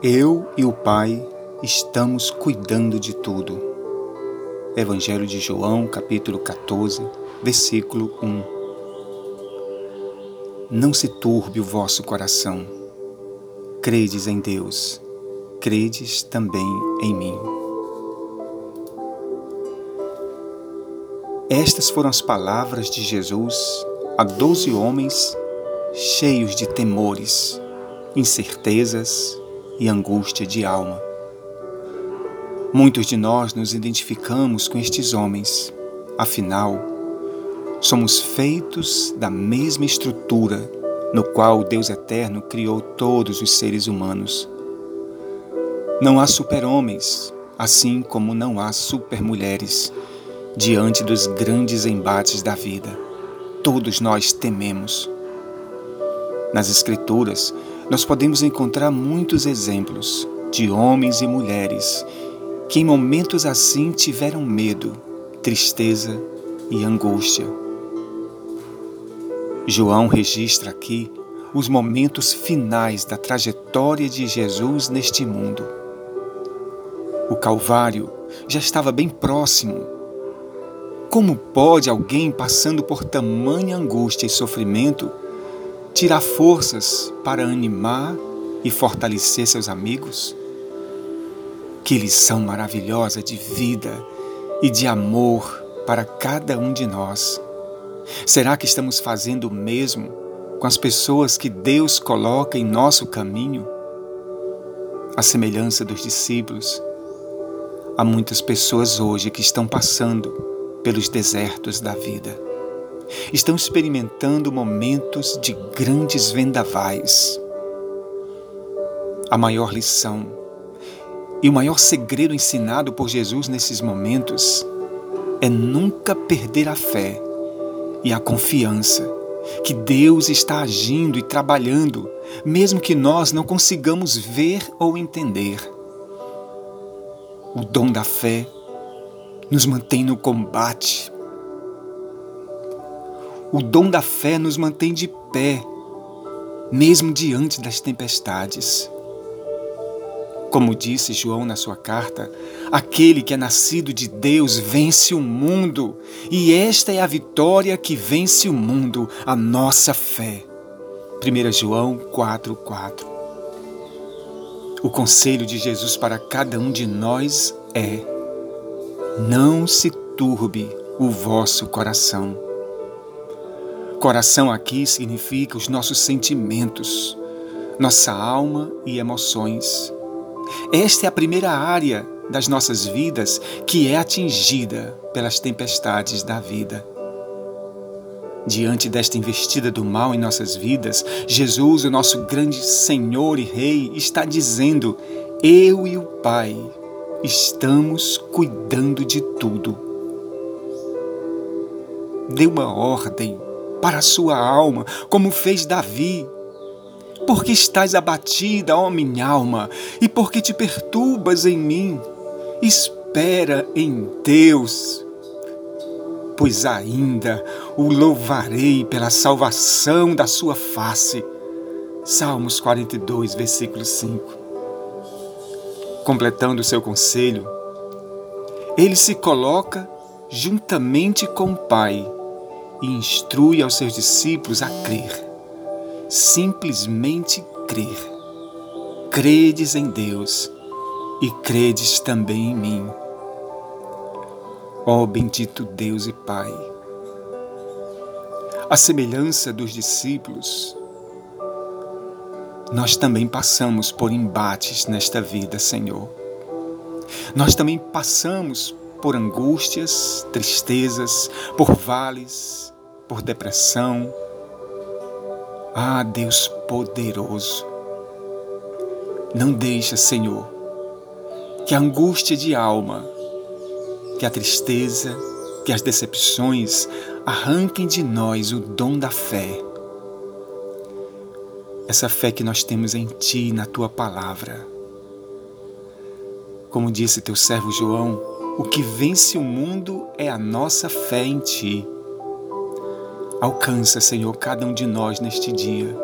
Eu e o Pai estamos cuidando de tudo. Evangelho de João, capítulo 14, versículo 1. Não se turbe o vosso coração. Credes em Deus, credes também em mim. Estas foram as palavras de Jesus a doze homens cheios de temores, incertezas e angústia de alma. Muitos de nós nos identificamos com estes homens, afinal, somos feitos da mesma estrutura no qual Deus Eterno criou todos os seres humanos. Não há super-homens, assim como não há super-mulheres, diante dos grandes embates da vida. Todos nós tememos. Nas Escrituras, nós podemos encontrar muitos exemplos de homens e mulheres que em momentos assim tiveram medo, tristeza e angústia. João registra aqui os momentos finais da trajetória de Jesus neste mundo. O Calvário já estava bem próximo. Como pode alguém passando por tamanha angústia e sofrimento tirar forças para animar e fortalecer seus amigos? Que lição maravilhosa de vida e de amor para cada um de nós. Será que estamos fazendo o mesmo com as pessoas que Deus coloca em nosso caminho? A semelhança dos discípulos, há muitas pessoas hoje que estão passando pelos desertos da vida estão experimentando momentos de grandes vendavais. A maior lição e o maior segredo ensinado por Jesus nesses momentos é nunca perder a fé e a confiança que Deus está agindo e trabalhando, mesmo que nós não consigamos ver ou entender. O dom da fé nos mantém no combate o dom da fé nos mantém de pé, mesmo diante das tempestades. Como disse João na sua carta, aquele que é nascido de Deus vence o mundo, e esta é a vitória que vence o mundo, a nossa fé. 1 João 4,4 O conselho de Jesus para cada um de nós é: não se turbe o vosso coração. Coração aqui significa os nossos sentimentos, nossa alma e emoções. Esta é a primeira área das nossas vidas que é atingida pelas tempestades da vida. Diante desta investida do mal em nossas vidas, Jesus, o nosso grande Senhor e Rei, está dizendo: Eu e o Pai estamos cuidando de tudo. Dê uma ordem para a sua alma, como fez Davi. Porque estás abatida, ó minha alma, e porque te perturbas em mim? Espera em Deus, pois ainda o louvarei pela salvação da sua face. Salmos 42, versículo 5. Completando o seu conselho, ele se coloca juntamente com o Pai e instrui aos seus discípulos a crer. Simplesmente crer. Credes em Deus e credes também em mim. Ó bendito Deus e Pai, a semelhança dos discípulos, nós também passamos por embates nesta vida, Senhor. Nós também passamos por angústias, tristezas, por vales, por depressão. Ah, Deus poderoso, não deixa, Senhor, que a angústia de alma, que a tristeza, que as decepções arranquem de nós o dom da fé. Essa fé que nós temos em Ti, na Tua palavra. Como disse teu servo João, o que vence o mundo é a nossa fé em Ti. Alcança, Senhor, cada um de nós neste dia.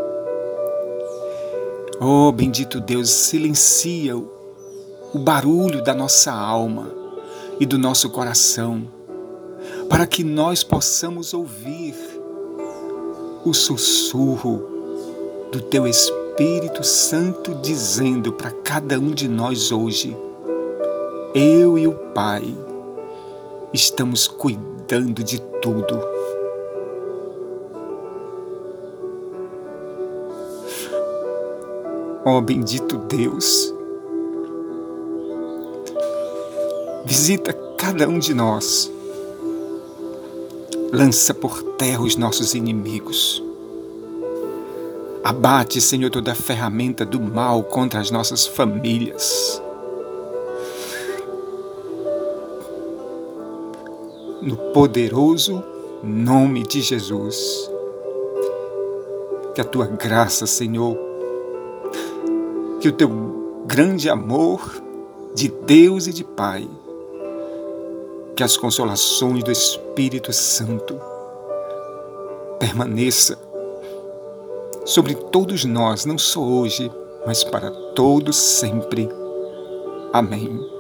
Oh, bendito Deus, silencia o barulho da nossa alma e do nosso coração, para que nós possamos ouvir o sussurro do Teu Espírito Santo dizendo para cada um de nós hoje: Eu e o Pai estamos cuidando de tudo. Oh, bendito Deus, Visita cada um de nós. Lança por terra os nossos inimigos. Abate, Senhor, toda a ferramenta do mal contra as nossas famílias. No poderoso nome de Jesus. Que a tua graça, Senhor, que o teu grande amor de Deus e de Pai que as consolações do Espírito Santo permaneça sobre todos nós, não só hoje, mas para todos sempre. Amém.